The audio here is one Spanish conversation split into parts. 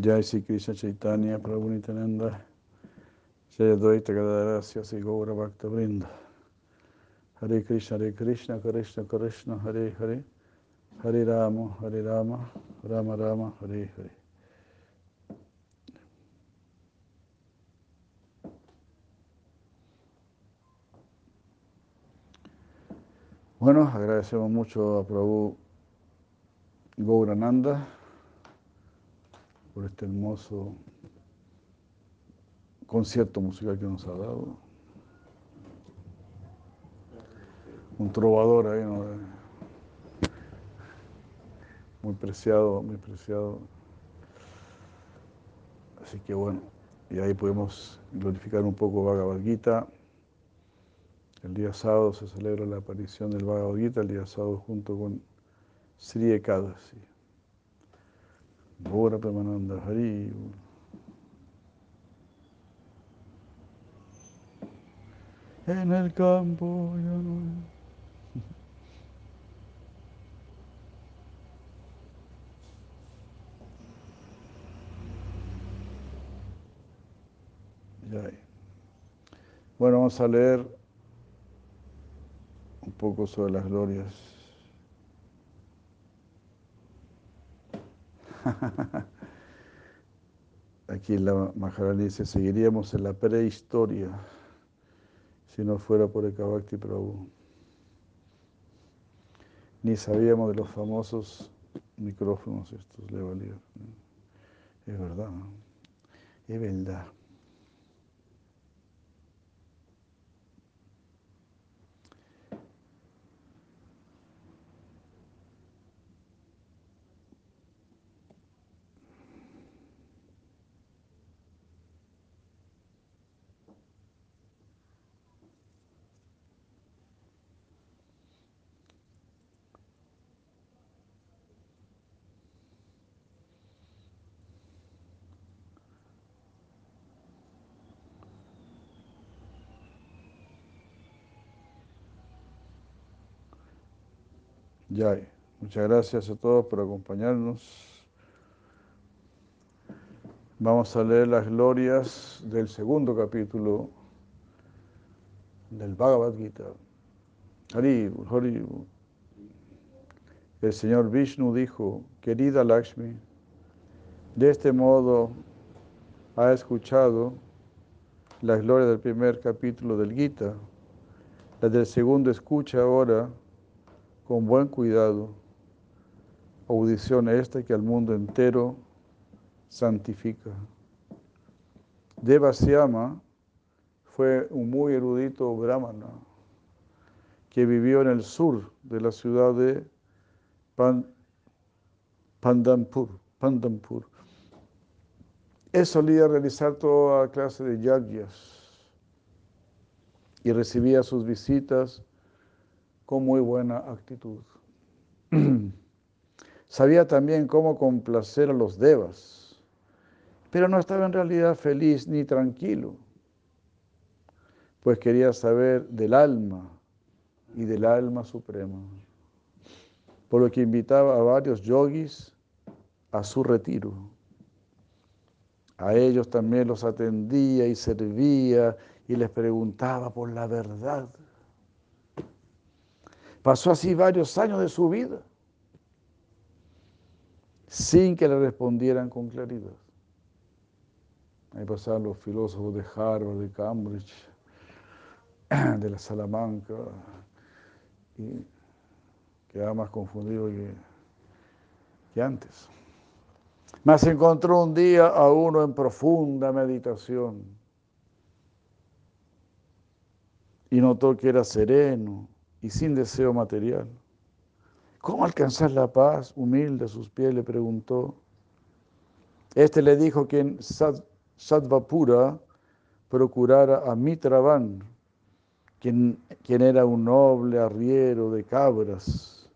Jai Sri Krishna Chaitanya Prabhu Nityananda Jaya Dvaita Gadadara Sri Gaura Bhakta Vrinda. Hare Krishna Hare Krishna Krishna Krishna Hare Hare. Hare Rama Hare Rama Rama Rama Hare Hare. Bueno, agradecemos mucho a Prabhu Gaurananda por este hermoso concierto musical que nos ha dado. Un trovador ahí, ¿no? Muy preciado, muy preciado. Así que bueno, y ahí podemos glorificar un poco Bhagavad Gita. El día sábado se celebra la aparición del Bhagavad Gita, el día sábado junto con Sri Ekadasi. Bora Premananda Hari. En el campo ya no. Bueno, vamos a leer un poco sobre las glorias. Aquí la Maharani dice, seguiríamos en la prehistoria si no fuera por el Kavakti Prabhu. Ni sabíamos de los famosos micrófonos estos lavaliers. Es verdad, ¿no? es verdad. Muchas gracias a todos por acompañarnos. Vamos a leer las glorias del segundo capítulo del Bhagavad Gita. El señor Vishnu dijo, querida Lakshmi, de este modo ha escuchado las glorias del primer capítulo del Gita. La del segundo escucha ahora con buen cuidado, audición esta que al mundo entero santifica. Devasyama fue un muy erudito brahmana que vivió en el sur de la ciudad de Pandampur. Pandampur. Él solía realizar toda clase de yagyas y recibía sus visitas con muy buena actitud. Sabía también cómo complacer a los devas, pero no estaba en realidad feliz ni tranquilo, pues quería saber del alma y del alma suprema, por lo que invitaba a varios yogis a su retiro. A ellos también los atendía y servía y les preguntaba por la verdad. Pasó así varios años de su vida sin que le respondieran con claridad. Ahí pasaban los filósofos de Harvard, de Cambridge, de la Salamanca, y quedaba más confundido que, que antes. Mas encontró un día a uno en profunda meditación y notó que era sereno, y sin deseo material. ¿Cómo alcanzar la paz? Humilde a sus pies le preguntó. Este le dijo que en Sadvapura procurara a Mitravan, quien, quien era un noble arriero de cabras,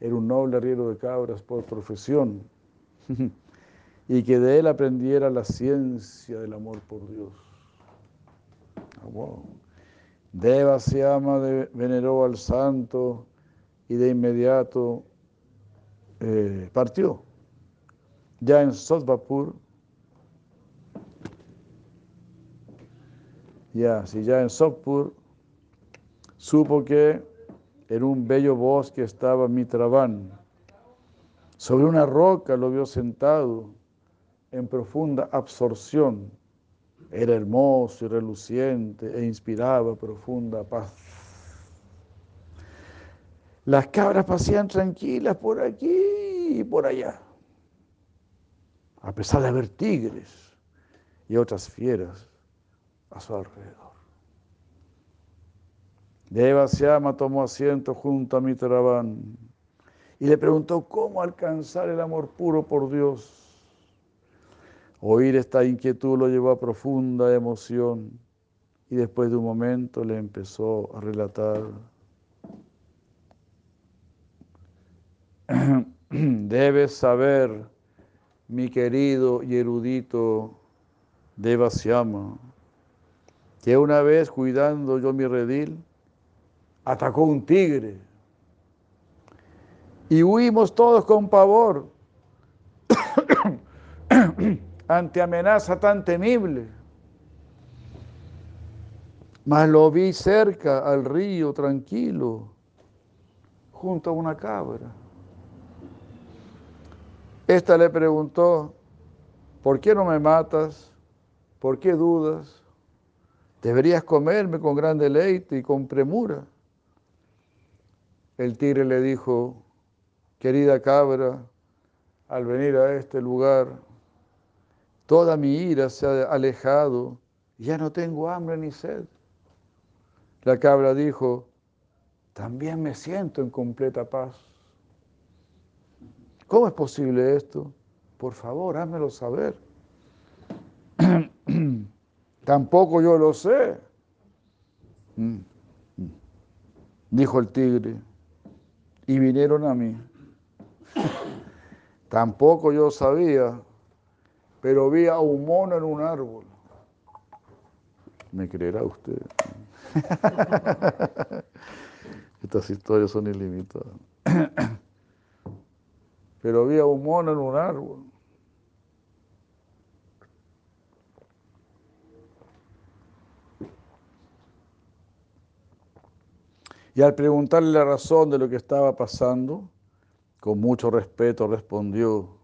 era un noble arriero de cabras por profesión, y que de él aprendiera la ciencia del amor por Dios. Wow. Deva Siama veneró al santo y de inmediato eh, partió. Ya en Sotvapur, ya, si ya en Sotpur, supo que en un bello bosque estaba Mitravan. Sobre una roca lo vio sentado en profunda absorción era hermoso y reluciente e inspiraba profunda paz. Las cabras pasían tranquilas por aquí y por allá, a pesar de haber tigres y otras fieras a su alrededor. Deva Siama tomó asiento junto a Mitrabán y le preguntó cómo alcanzar el amor puro por Dios. Oír esta inquietud lo llevó a profunda emoción y después de un momento le empezó a relatar. Debes saber, mi querido y erudito Devasiama, que una vez cuidando yo mi redil, atacó un tigre. Y huimos todos con pavor ante amenaza tan temible. Mas lo vi cerca al río tranquilo, junto a una cabra. Esta le preguntó, ¿por qué no me matas? ¿Por qué dudas? Deberías comerme con gran deleite y con premura. El tigre le dijo, querida cabra, al venir a este lugar, toda mi ira se ha alejado ya no tengo hambre ni sed. La cabra dijo, también me siento en completa paz. ¿Cómo es posible esto? Por favor, házmelo saber. Tampoco yo lo sé. Mm, mm. Dijo el tigre. Y vinieron a mí. Tampoco yo sabía, pero vi a un mono en un árbol. ¿Me creerá usted? Estas historias son ilimitadas pero había un mono en un árbol. Y al preguntarle la razón de lo que estaba pasando, con mucho respeto respondió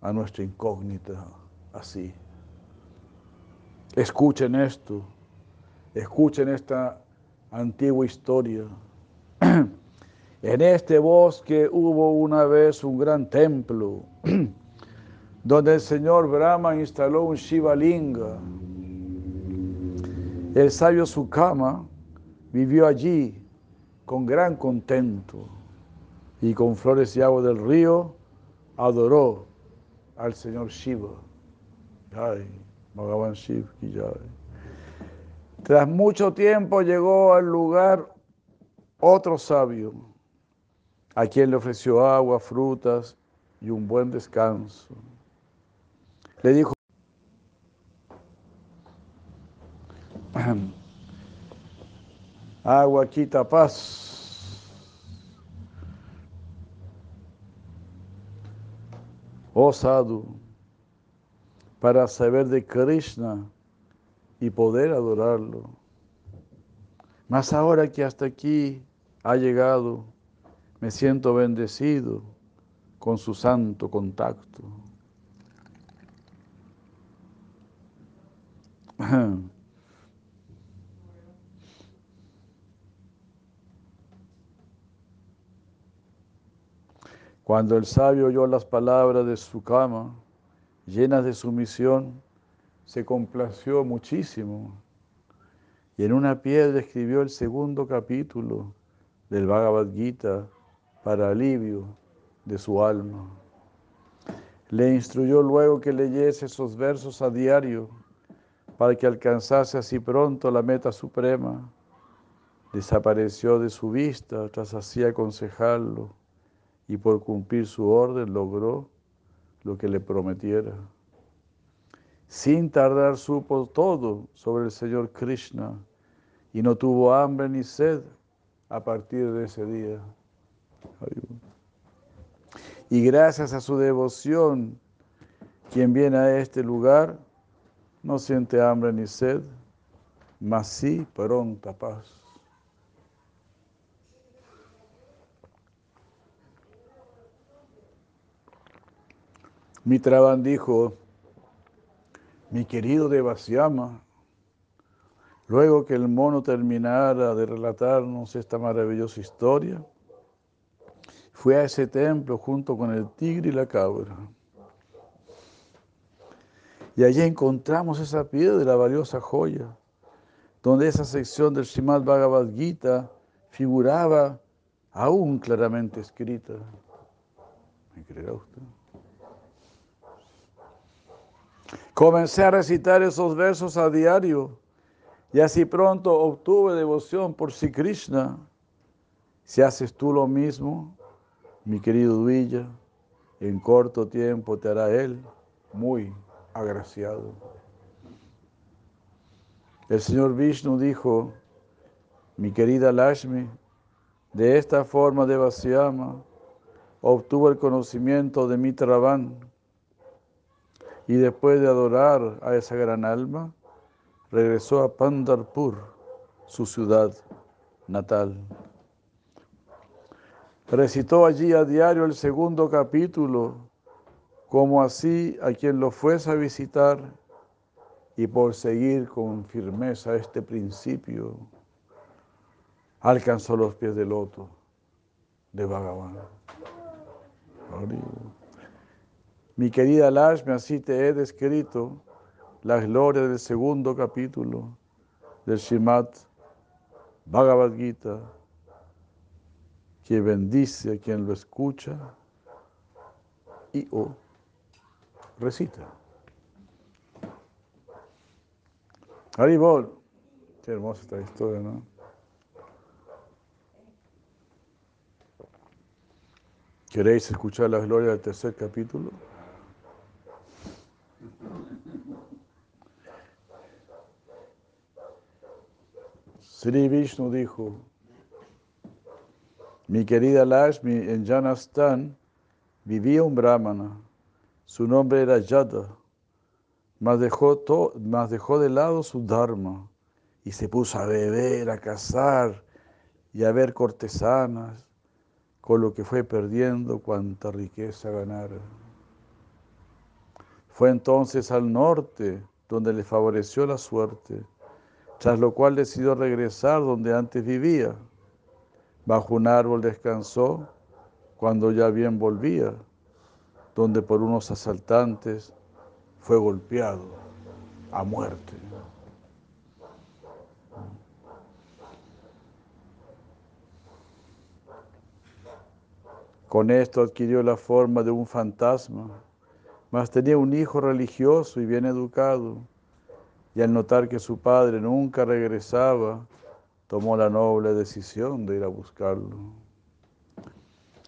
a nuestra incógnita así. Escuchen esto, escuchen esta antigua historia. En este bosque hubo una vez un gran templo donde el señor Brahma instaló un Shiva Linga. El sabio Sukama vivió allí con gran contento y con flores y agua del río adoró al señor Shiva. Ay, Bhagavan Shiv, Tras mucho tiempo llegó al lugar otro sabio a quien le ofreció agua, frutas y un buen descanso. Le dijo, agua quita paz. Oh sadhu, para saber de Krishna y poder adorarlo. Mas ahora que hasta aquí ha llegado, me siento bendecido con su santo contacto. Cuando el sabio oyó las palabras de su cama, llenas de sumisión, se complació muchísimo y en una piedra escribió el segundo capítulo del Bhagavad Gita para alivio de su alma. Le instruyó luego que leyese esos versos a diario para que alcanzase así pronto la meta suprema. Desapareció de su vista tras así aconsejarlo y por cumplir su orden logró lo que le prometiera. Sin tardar supo todo sobre el Señor Krishna y no tuvo hambre ni sed a partir de ese día. Y gracias a su devoción, quien viene a este lugar no siente hambre ni sed mas sí pronta paz. Mitraban dijo, mi querido Devasiyama, luego que el mono terminara de relatarnos esta maravillosa historia, fue a ese templo junto con el tigre y la cabra. Y allí encontramos esa piedra, valiosa joya, donde esa sección del Srimad Bhagavad Gita figuraba aún claramente escrita. ¿Me creerá usted? Comencé a recitar esos versos a diario y así pronto obtuve devoción por si Krishna. Si haces tú lo mismo, mi querido Duilla, en corto tiempo te hará Él muy agraciado. El Señor Vishnu dijo, mi querida Lashmi, de esta forma de Vasyama obtuvo el conocimiento de Mitravan y después de adorar a esa gran alma, regresó a Pandarpur, su ciudad natal. Recitó allí a diario el segundo capítulo, como así a quien lo fuese a visitar, y por seguir con firmeza este principio, alcanzó los pies del loto de Bhagavan. Mi querida Lashmi, así te he descrito la gloria del segundo capítulo del Srimad Bhagavad Gita, que bendice a quien lo escucha y o recita. Haribol, qué hermosa esta historia, ¿no? ¿Queréis escuchar la gloria del tercer capítulo? Sri Vishnu dijo, mi querida Lashmi, en Janastan vivía un brahmana, su nombre era Yada, mas dejó, dejó de lado su dharma y se puso a beber, a cazar y a ver cortesanas, con lo que fue perdiendo cuanta riqueza ganara. Fue entonces al norte, donde le favoreció la suerte tras lo cual decidió regresar donde antes vivía. Bajo un árbol descansó cuando ya bien volvía, donde por unos asaltantes fue golpeado a muerte. Con esto adquirió la forma de un fantasma, mas tenía un hijo religioso y bien educado y al notar que su padre nunca regresaba, tomó la noble decisión de ir a buscarlo.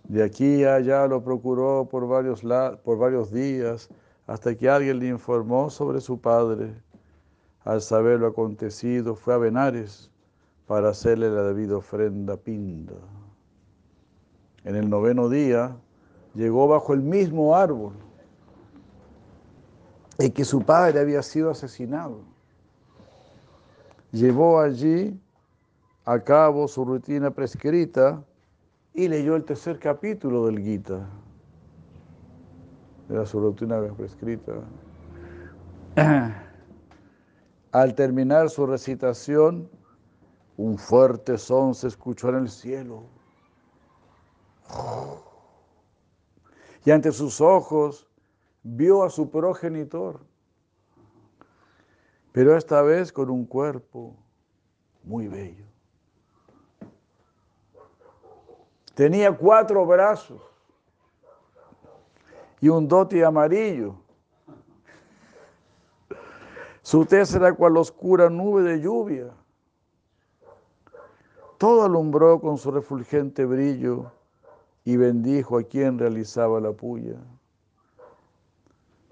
De aquí a allá lo procuró por varios, por varios días hasta que alguien le informó sobre su padre. Al saber lo acontecido, fue a Benares para hacerle la debida ofrenda pinda. En el noveno día llegó bajo el mismo árbol en que su padre había sido asesinado llevó allí a cabo su rutina prescrita y leyó el tercer capítulo del Gita. Era su rutina prescrita. Al terminar su recitación, un fuerte son se escuchó en el cielo. Y ante sus ojos vio a su progenitor pero esta vez con un cuerpo muy bello. Tenía cuatro brazos y un dote amarillo. Su tez era cual oscura nube de lluvia. Todo alumbró con su refulgente brillo y bendijo a quien realizaba la puya.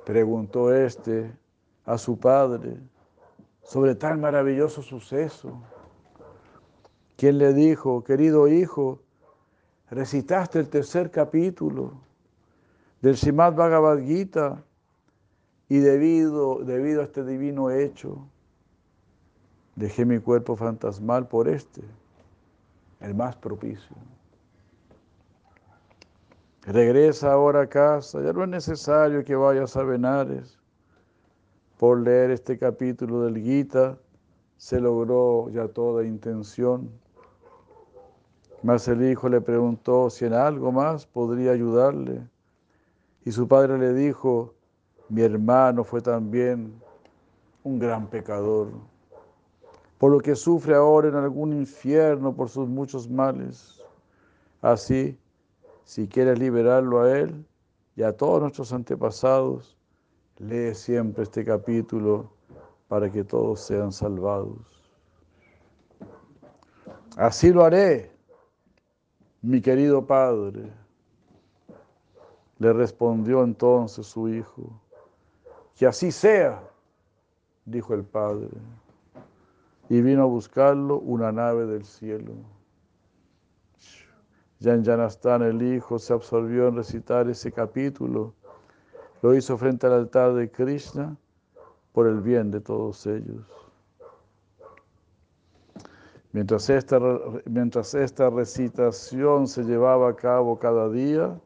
Preguntó éste a su padre, sobre tan maravilloso suceso. Quien le dijo, querido hijo, recitaste el tercer capítulo del Srimad Bhagavad Gita y debido, debido a este divino hecho, Dejé mi cuerpo fantasmal por este, el más propicio. Regresa ahora a casa, ya no es necesario que vayas a Benares. Por leer este capítulo del Gita se logró ya toda intención. Mas el hijo le preguntó si en algo más podría ayudarle. Y su padre le dijo, mi hermano fue también un gran pecador, por lo que sufre ahora en algún infierno por sus muchos males. Así, si quieres liberarlo a él y a todos nuestros antepasados, lee siempre este capítulo para que todos sean salvados. Así lo haré, mi querido padre. Le respondió entonces su hijo. Que así sea, dijo el padre. Y vino a buscarlo una nave del cielo. Ya en Yanastán el hijo se absorbió en recitar ese capítulo. Lo hizo frente al altar de Krishna por el bien de todos ellos. Mientras esta, mientras esta recitación se llevaba a cabo cada día,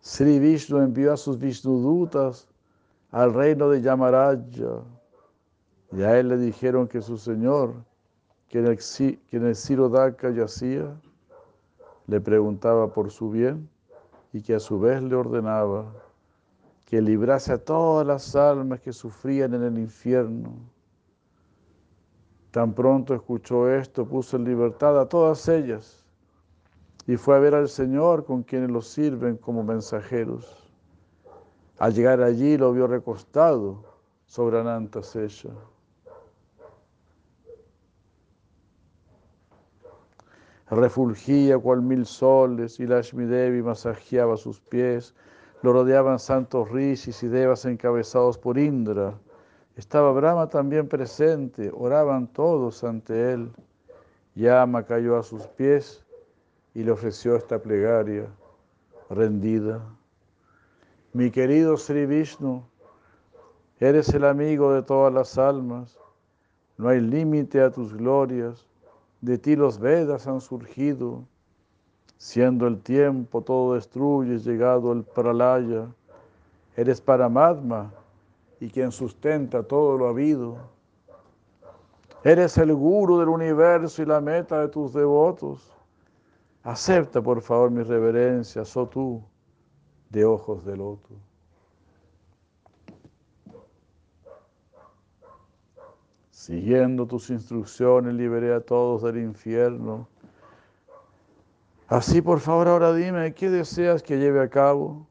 Sri Vishnu envió a sus Vishnudutas al reino de Yamaraja y a él le dijeron que su señor, que en el, que en el Sirodaka yacía, le preguntaba por su bien y que a su vez le ordenaba que librase a todas las almas que sufrían en el infierno. Tan pronto escuchó esto, puso en libertad a todas ellas y fue a ver al Señor con quienes lo sirven como mensajeros. Al llegar allí lo vio recostado sobre Ananta Sesha. refulgía cual mil soles y Lashmi Devi masajeaba sus pies. Lo rodeaban santos rishis y devas encabezados por Indra. Estaba Brahma también presente, oraban todos ante él. Yama cayó a sus pies y le ofreció esta plegaria rendida. Mi querido Sri Vishnu, eres el amigo de todas las almas, no hay límite a tus glorias de ti los Vedas han surgido, siendo el tiempo todo destruye, llegado el pralaya. Eres Paramatma y quien sustenta todo lo habido. Eres el guru del universo y la meta de tus devotos. Acepta por favor mis reverencias, oh tú, de ojos de loto. Siguiendo tus instrucciones, liberé a todos del infierno. Así, por favor, ahora dime, ¿qué deseas que lleve a cabo?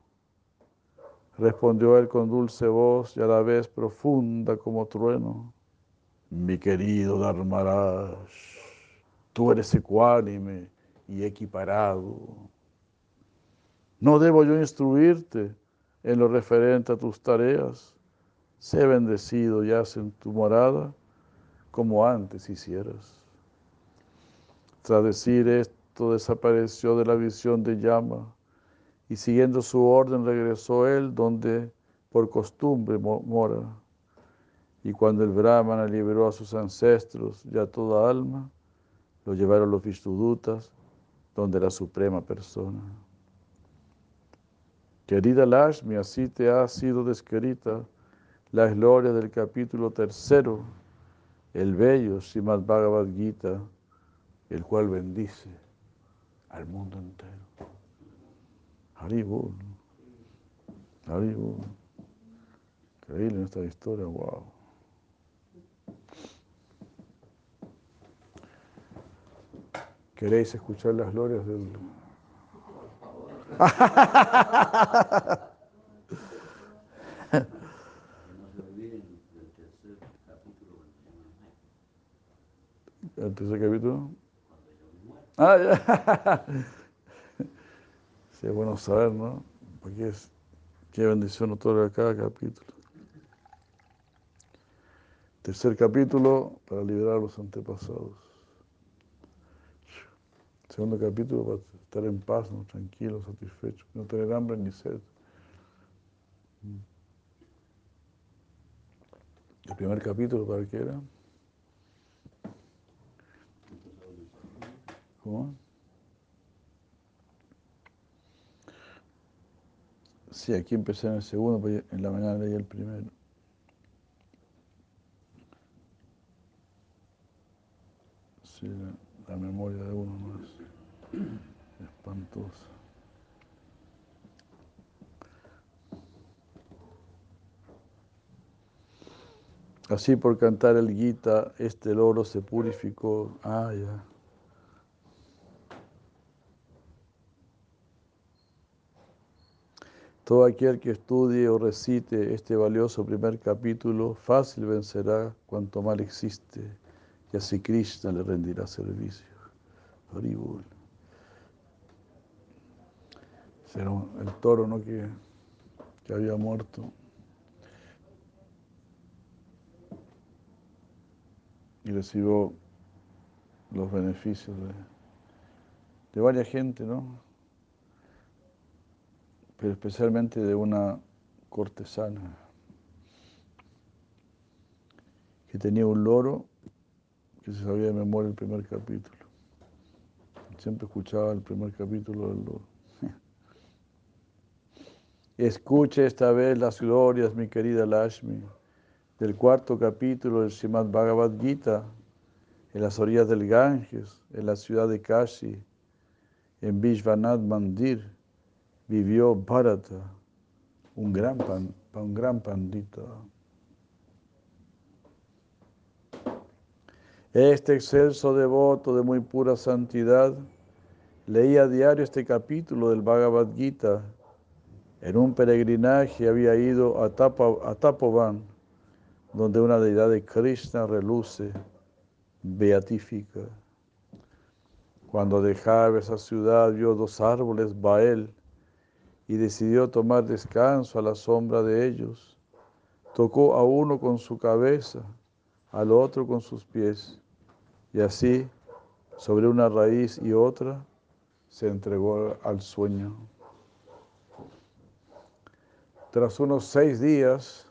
Respondió él con dulce voz y a la vez profunda como trueno. Mi querido Dharmaraj, tú eres ecuánime y equiparado. No debo yo instruirte en lo referente a tus tareas. Sé bendecido ya en tu morada como antes hicieras. Tras decir esto, desapareció de la visión de llama y siguiendo su orden regresó él donde por costumbre mora. Y cuando el Brahmana liberó a sus ancestros y a toda alma, lo llevaron los Vishnudutas, donde la suprema persona. Querida Lashmi, así te ha sido descrita la gloria del capítulo tercero el bello Srimad Bhagavad Gita, el cual bendice al mundo entero. Haribol, Haribol. Increíble esta historia, wow. ¿Queréis escuchar las glorias del... el tercer capítulo. Ah. Sí, es bueno saber, ¿no? Porque es, qué bendición otorga cada capítulo. Tercer capítulo para liberar a los antepasados. Segundo capítulo para estar en paz, ¿no? tranquilo, satisfecho, no tener hambre ni sed. El primer capítulo, ¿para qué era? ¿Cómo? Sí, aquí empecé en el segundo, pero en la mañana leí el primero. Sí, la, la memoria de uno más espantosa. Así por cantar el Gita, este loro se purificó. Ah, ya. Todo aquel que estudie o recite este valioso primer capítulo, fácil vencerá cuanto mal existe, y así Krishna le rendirá servicio. Horrible. Será el toro ¿no? que, que había muerto. y recibió los beneficios de, de varias gente, ¿no? Especialmente de una cortesana que tenía un loro que se sabía de memoria el primer capítulo. Siempre escuchaba el primer capítulo del loro. Escuche esta vez las glorias, mi querida Lashmi del cuarto capítulo del Srimad Bhagavad Gita, en las orillas del Ganges, en la ciudad de Kashi, en Vishwanath Mandir, vivió Bharata, un gran, pan, un gran pandita. Este excelso devoto de muy pura santidad leía a diario este capítulo del Bhagavad Gita. En un peregrinaje había ido a, a Tapovan, donde una deidad de Krishna reluce, beatífica. Cuando dejaba esa ciudad vio dos árboles Bael y decidió tomar descanso a la sombra de ellos. Tocó a uno con su cabeza, al otro con sus pies, y así, sobre una raíz y otra, se entregó al sueño. Tras unos seis días,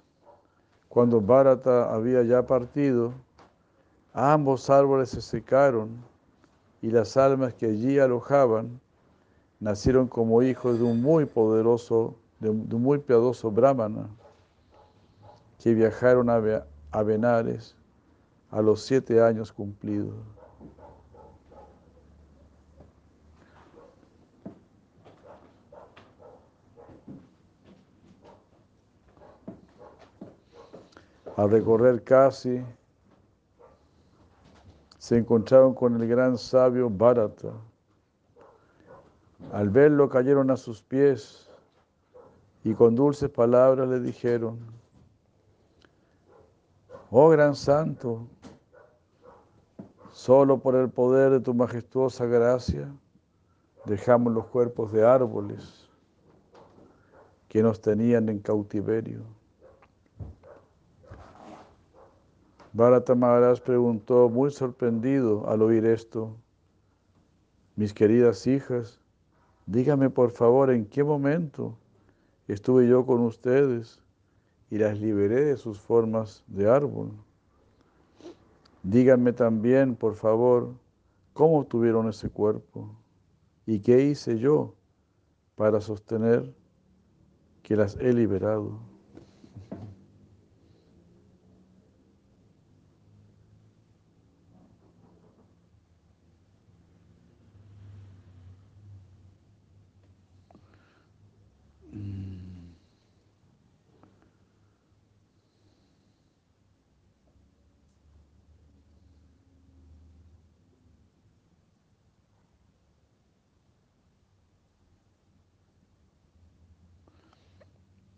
cuando Bharata había ya partido, ambos árboles se secaron y las almas que allí alojaban nacieron como hijos de un muy poderoso, de un, muy piadoso brahmana, que viajaron a, a Benares a los siete años cumplidos. Al recorrer casi, se encontraron con el gran sabio Bharata. Al verlo cayeron a sus pies y con dulces palabras le dijeron, oh gran santo, solo por el poder de tu majestuosa gracia dejamos los cuerpos de árboles que nos tenían en cautiverio. Bharata preguntó muy sorprendido al oír esto, mis queridas hijas, dígame por favor en qué momento estuve yo con ustedes y las liberé de sus formas de árbol. Díganme también, por favor, cómo tuvieron ese cuerpo y qué hice yo para sostener que las he liberado.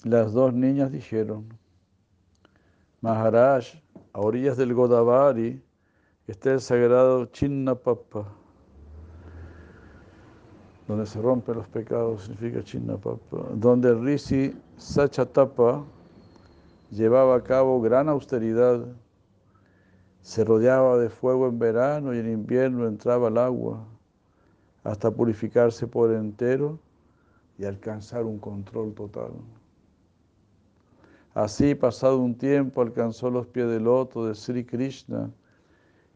Las dos niñas dijeron, Maharaj, a orillas del Godavari está el sagrado Chinnapapa, donde se rompen los pecados, significa Chinnapapa, donde Rishi Sachatapa llevaba a cabo gran austeridad, se rodeaba de fuego en verano y en invierno entraba al agua hasta purificarse por entero y alcanzar un control total. Así, pasado un tiempo, alcanzó los pies del loto de Sri Krishna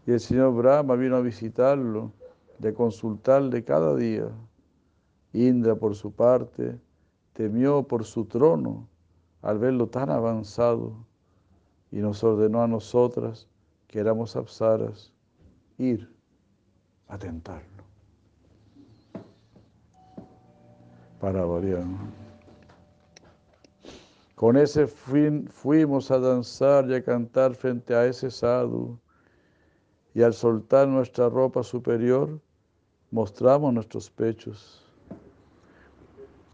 y el señor Brahma vino a visitarlo de consultarle cada día. Indra, por su parte, temió por su trono al verlo tan avanzado y nos ordenó a nosotras, que éramos apsaras, ir a tentarlo. Para variar. Con ese fin fuimos a danzar y a cantar frente a ese sadhu y al soltar nuestra ropa superior mostramos nuestros pechos.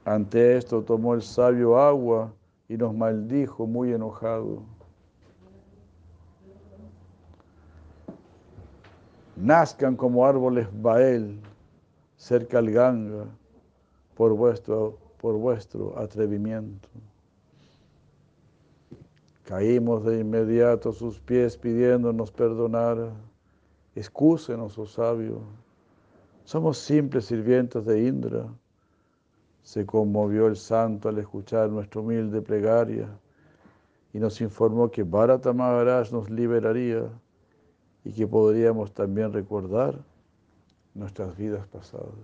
Ante esto tomó el sabio agua y nos maldijo muy enojado. Nazcan como árboles Bael cerca al Ganga por vuestro, por vuestro atrevimiento. Caímos de inmediato a sus pies pidiéndonos perdonar. Excúsenos, oh sabio. Somos simples sirvientes de Indra se conmovió el santo al escuchar nuestra humilde plegaria y nos informó que Bharata Maharaj nos liberaría y que podríamos también recordar nuestras vidas pasadas.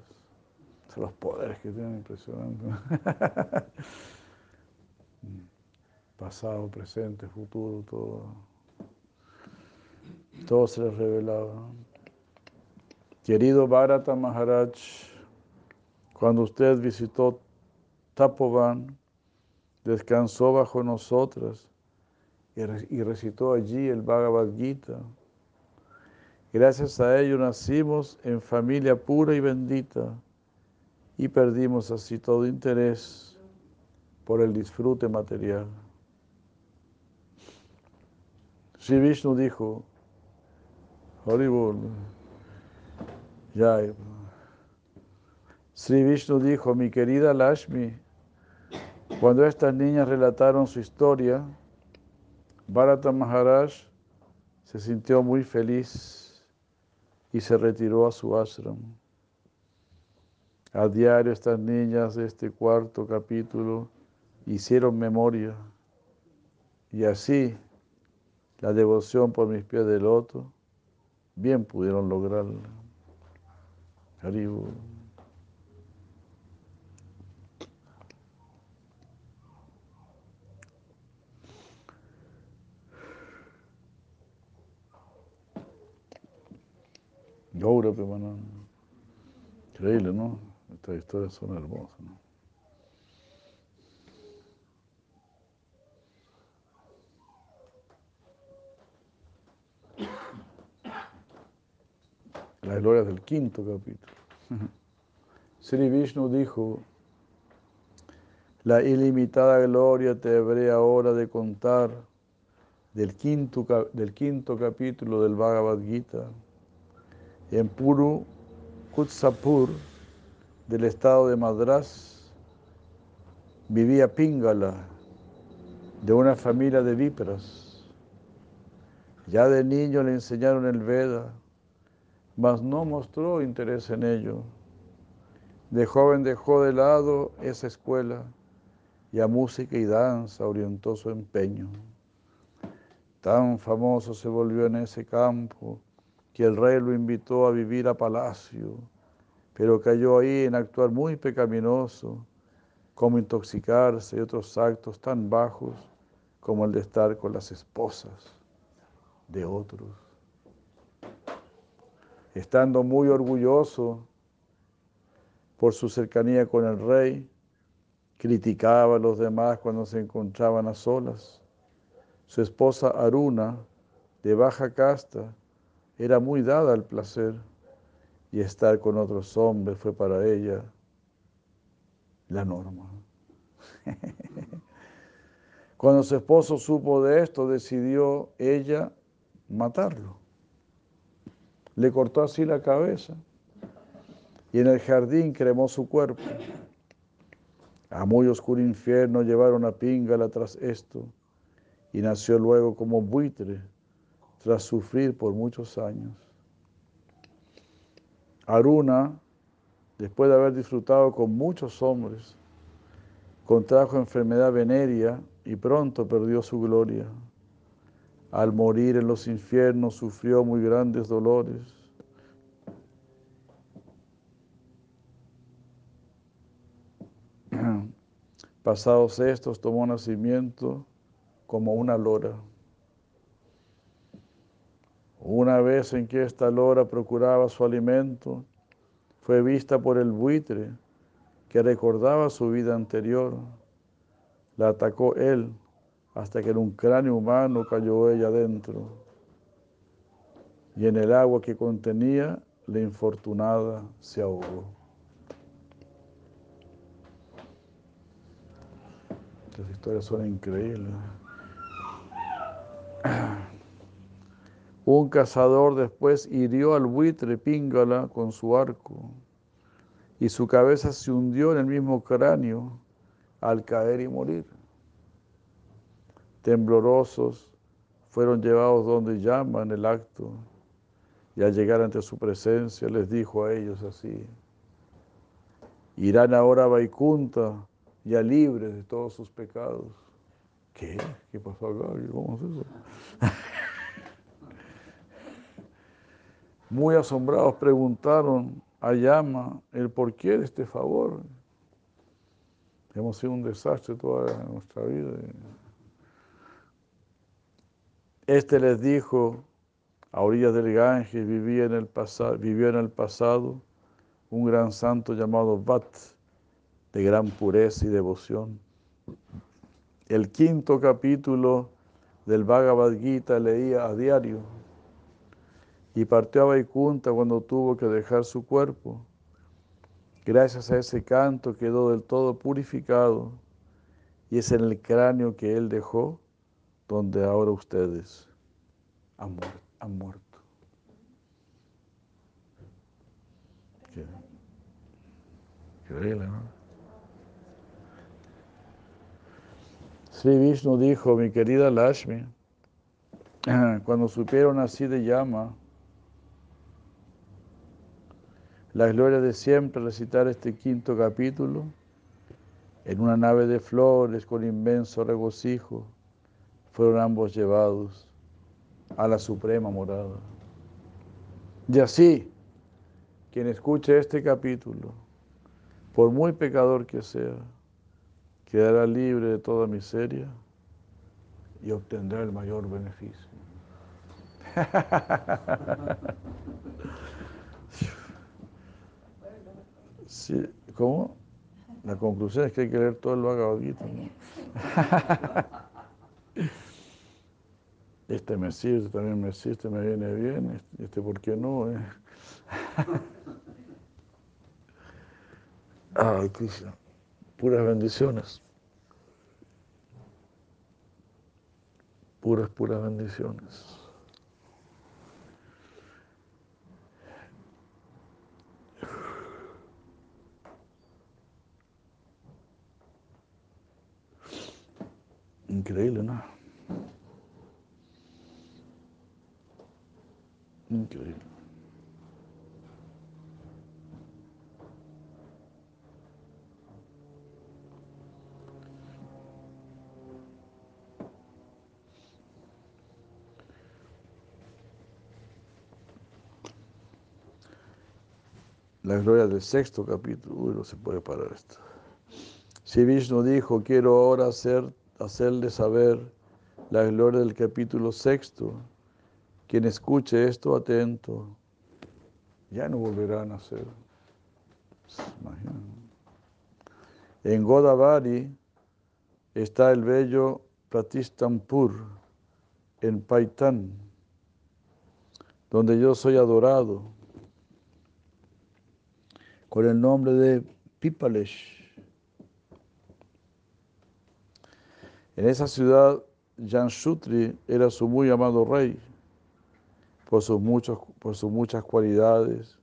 Son los poderes que tienen impresionantes. Pasado, presente, futuro, todo. Todo se les revelaba. Querido Bharata Maharaj, cuando usted visitó Tapovan, descansó bajo nosotras y recitó allí el Bhagavad Gita. Gracias a ello nacimos en familia pura y bendita y perdimos así todo interés por el disfrute material. Sri Vishnu dijo, Haribol, ya Sri Vishnu dijo, mi querida Lashmi, cuando estas niñas relataron su historia, Bharata Maharaj se sintió muy feliz y se retiró a su ashram. A diario estas niñas de este cuarto capítulo hicieron memoria y así la devoción por mis pies de loto bien pudieron lograrla. Gaura Increíble, ¿no? Estas historias son hermosas, ¿no? Glorias del quinto capítulo. Sri Vishnu dijo, la ilimitada gloria te habré ahora de contar del quinto, del quinto capítulo del Bhagavad Gita en Puru Kutsapur del estado de Madras vivía Pingala de una familia de víperas. Ya de niño le enseñaron el Veda, mas no mostró interés en ello. De joven dejó de lado esa escuela y a música y danza orientó su empeño. Tan famoso se volvió en ese campo que el rey lo invitó a vivir a palacio, pero cayó ahí en actuar muy pecaminoso, como intoxicarse y otros actos tan bajos como el de estar con las esposas de otros. Estando muy orgulloso por su cercanía con el rey, criticaba a los demás cuando se encontraban a solas. Su esposa Aruna, de baja casta, era muy dada al placer y estar con otros hombres fue para ella la norma. Cuando su esposo supo de esto, decidió ella matarlo. Le cortó así la cabeza y en el jardín cremó su cuerpo. A muy oscuro infierno llevaron a Pingala tras esto y nació luego como buitre tras sufrir por muchos años. Aruna, después de haber disfrutado con muchos hombres, contrajo enfermedad venérea y pronto perdió su gloria al morir en los infiernos sufrió muy grandes dolores. Pasados estos tomó nacimiento como una lora. Una vez en que esta lora procuraba su alimento, fue vista por el buitre que recordaba su vida anterior. La atacó él hasta que en un cráneo humano cayó ella adentro. Y en el agua que contenía, la infortunada se ahogó. Las historias son increíbles. Un cazador después hirió al buitre Píngala con su arco y su cabeza se hundió en el mismo cráneo al caer y morir. Temblorosos fueron llevados donde llaman el acto y al llegar ante su presencia les dijo a ellos así, irán ahora a Vaikunta ya libres de todos sus pecados. ¿Qué? ¿Qué pasó acá? ¿Cómo es eso? Muy asombrados preguntaron a Yama el porqué de este favor. Hemos sido un desastre toda nuestra vida. Este les dijo, a orillas del Ganges vivía en el vivió en el pasado un gran santo llamado Vat, de gran pureza y devoción. El quinto capítulo del Bhagavad Gita leía a diario y partió a Vaikunta cuando tuvo que dejar su cuerpo. Gracias a ese canto quedó del todo purificado y es en el cráneo que él dejó donde ahora ustedes han, muerto. increíble, ¿no? Sri Vishnu dijo, mi querida Lashmi, cuando supieron así de llama, la gloria de siempre recitar este quinto capítulo en una nave de flores con inmenso regocijo, fueron ambos llevados a la suprema morada. Y así, quien escuche este capítulo, por muy pecador que sea, quedará libre de toda miseria y obtendrá el mayor beneficio. Sí, ¿Cómo? La conclusión es que hay que leer todo el Gita. Este me sirve, también me sirve, este me viene bien, este, este ¿por qué no? Eh? Ay, Krishna, puras bendiciones. Puras, puras bendiciones. Increíble, ¿no? Increíble. La gloria del sexto capítulo, uy, no se puede parar esto. Si Vishnu dijo, quiero ahora hacer hacerle saber la gloria del capítulo sexto. Quien escuche esto atento, ya no volverá a nacer. En Godavari está el bello Pratistampur, en Paitán, donde yo soy adorado con el nombre de Pipalesh. En esa ciudad, Janshutri era su muy amado rey por sus, por sus muchas cualidades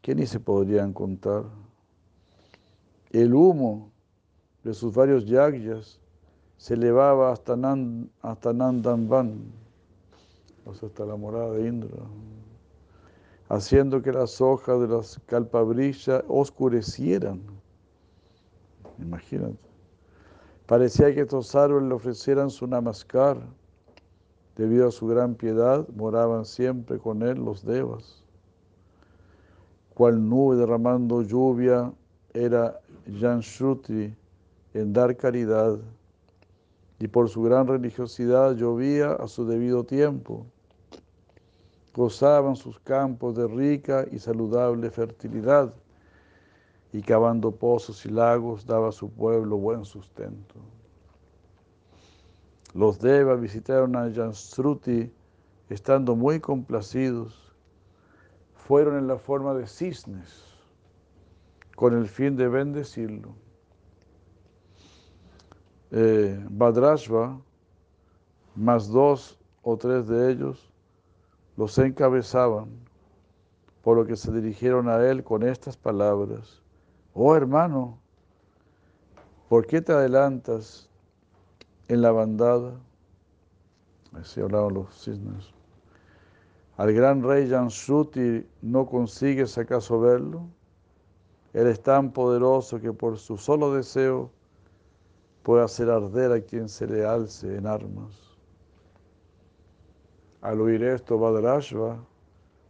que ni se podrían contar. El humo de sus varios yagyas se elevaba hasta, Nand, hasta Nandanban, o sea, hasta la morada de Indra, haciendo que las hojas de las calpabrillas oscurecieran. Imagínate. Parecía que estos árboles le ofrecieran su namaskar. Debido a su gran piedad, moraban siempre con él los devas. Cual nube derramando lluvia era Janshruti en dar caridad, y por su gran religiosidad llovía a su debido tiempo. Gozaban sus campos de rica y saludable fertilidad, y cavando pozos y lagos daba a su pueblo buen sustento. Los Devas visitaron a Jansruti estando muy complacidos. Fueron en la forma de cisnes con el fin de bendecirlo. Eh, Badrashva, más dos o tres de ellos, los encabezaban, por lo que se dirigieron a él con estas palabras. Oh hermano, ¿por qué te adelantas en la bandada? Así hablaban los cisnes. Al gran rey Jansruti no consigues acaso verlo. Él es tan poderoso que por su solo deseo puede hacer arder a quien se le alce en armas. Al oír esto, Badrashva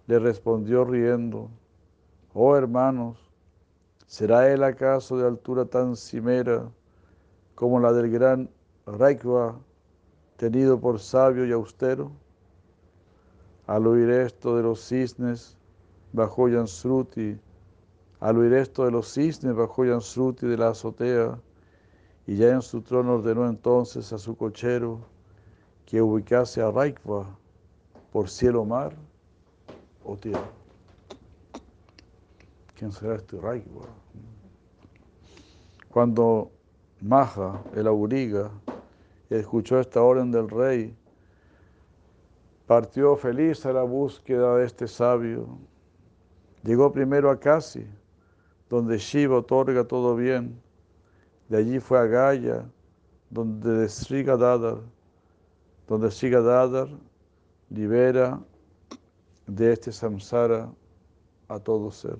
le respondió riendo, oh hermanos, ¿será él acaso de altura tan cimera como la del gran Raikva, tenido por sabio y austero? Al oír esto de los cisnes, bajó Yansruti al oír esto de los cisnes, bajó Yansruti de la azotea y ya en su trono ordenó entonces a su cochero que ubicase a Raikva por cielo, mar o tierra. ¿Quién será este Raikva? Cuando Maja, el auriga, escuchó esta orden del rey, partió feliz a la búsqueda de este sabio. Llegó primero a Casi, donde Shiva otorga todo bien. De allí fue a Gaya, donde Sri Gadadhar, donde Sri libera de este samsara a todo ser.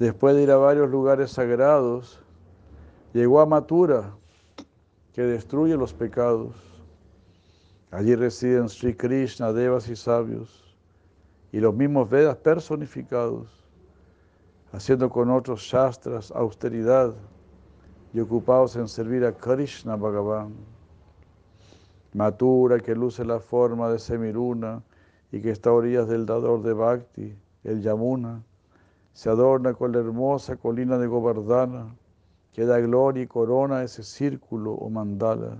Después de ir a varios lugares sagrados, llegó a Mathura, que destruye los pecados. Allí residen Sri Krishna, devas y sabios, y los mismos Vedas personificados, haciendo con otros shastras austeridad y ocupados en servir a Krishna Bhagavan. Matura, que luce la forma de Semiruna y que está a orillas del dador de Bhakti, el Yamuna, se adorna con la hermosa colina de Govardhana, que da gloria y corona ese círculo o mandala.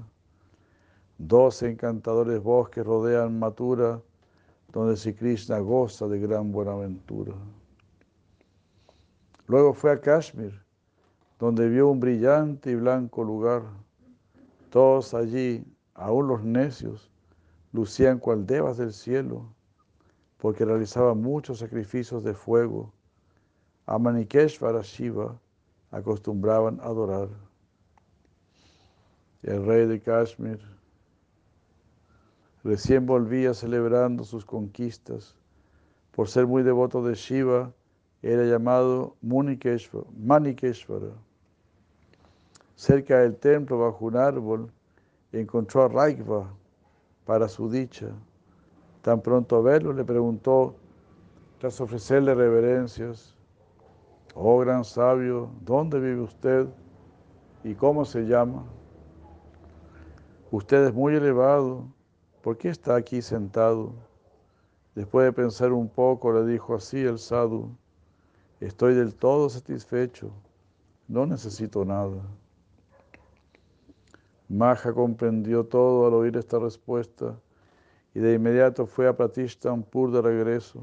Doce encantadores bosques rodean Mathura, donde Sri Krishna goza de gran buenaventura. Luego fue a Kashmir, donde vio un brillante y blanco lugar. Todos allí, aún los necios, lucían cual devas del cielo, porque realizaban muchos sacrificios de fuego. A Manikeshvara Shiva acostumbraban a adorar. El rey de Kashmir Recién volvía celebrando sus conquistas. Por ser muy devoto de Shiva, era llamado Manikeshvara. Cerca del templo, bajo un árbol, encontró a Raikva para su dicha. Tan pronto a verlo, le preguntó, tras ofrecerle reverencias, Oh gran sabio, ¿dónde vive usted y cómo se llama? Usted es muy elevado ¿por qué está aquí sentado? Después de pensar un poco, le dijo así el sadhu, estoy del todo satisfecho, no necesito nada. Maja comprendió todo al oír esta respuesta y de inmediato fue a Pratishtampur de regreso,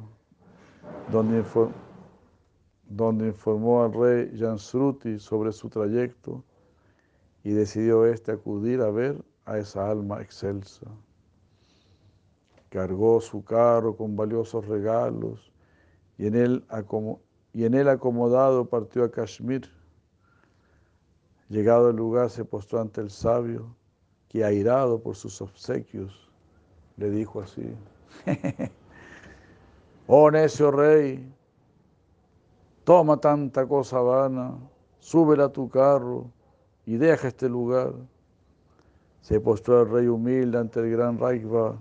donde, donde informó al rey Jansruti sobre su trayecto y decidió éste acudir a ver a esa alma excelsa cargó su carro con valiosos regalos y en él, y en él acomodado partió a Kashmir. Llegado al lugar se postró ante el sabio, que airado por sus obsequios, le dijo así, oh necio rey, toma tanta cosa vana, súbela a tu carro y deja este lugar. Se postró el rey humilde ante el gran Raikva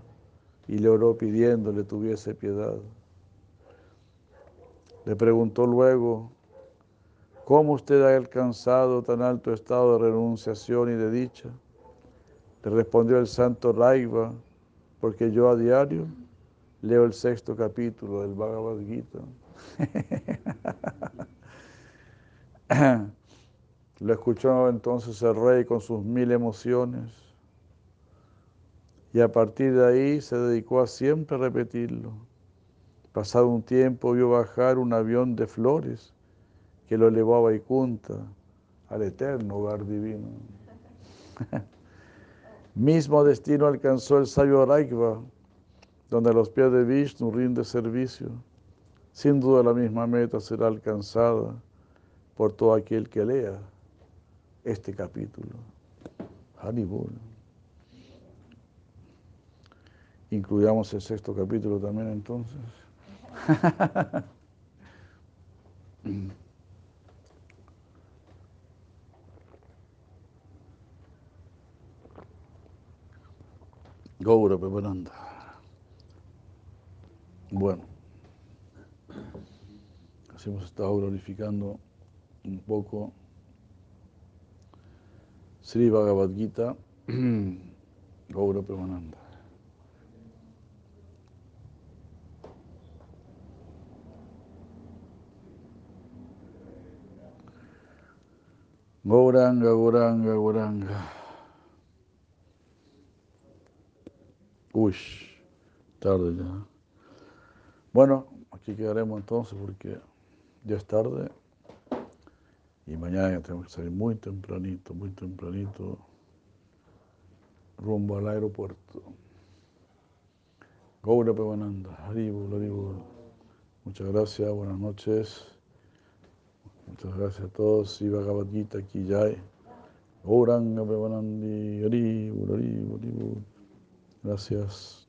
y le oró pidiéndole tuviese piedad. Le preguntó luego, ¿cómo usted ha alcanzado tan alto estado de renunciación y de dicha? Le respondió el santo Raiva, porque yo a diario leo el sexto capítulo del Bhagavad Gita. Lo escuchó entonces el rey con sus mil emociones y a partir de ahí se dedicó a siempre repetirlo. Pasado un tiempo vio bajar un avión de flores que lo elevó a Vaikunta, al eterno hogar divino. Mismo destino alcanzó el sabio Raikva, donde los pies de Vishnu rinde servicio. Sin duda la misma meta será alcanzada por todo aquel que lea este capítulo. Haribol. Incluyamos el sexto capítulo también entonces. Gaura Pepananda. Bueno, hemos estado glorificando un poco Sri Bhagavad Gita, Gaura Pemananda. Gauranga, Gauranga, Gauranga. Uy, tarde ya. Bueno, aquí quedaremos entonces porque ya es tarde y mañana tenemos que salir muy tempranito, muy tempranito, rumbo al aeropuerto. Gaura Pevananda, Haribol, Haribol. Muchas gracias, buenas noches. Muchas gracias a todos. Y Bhagavad Gita aquí Jai. Gauranga Pevanandi, Haribol, Haribol, Haribol. Gracias.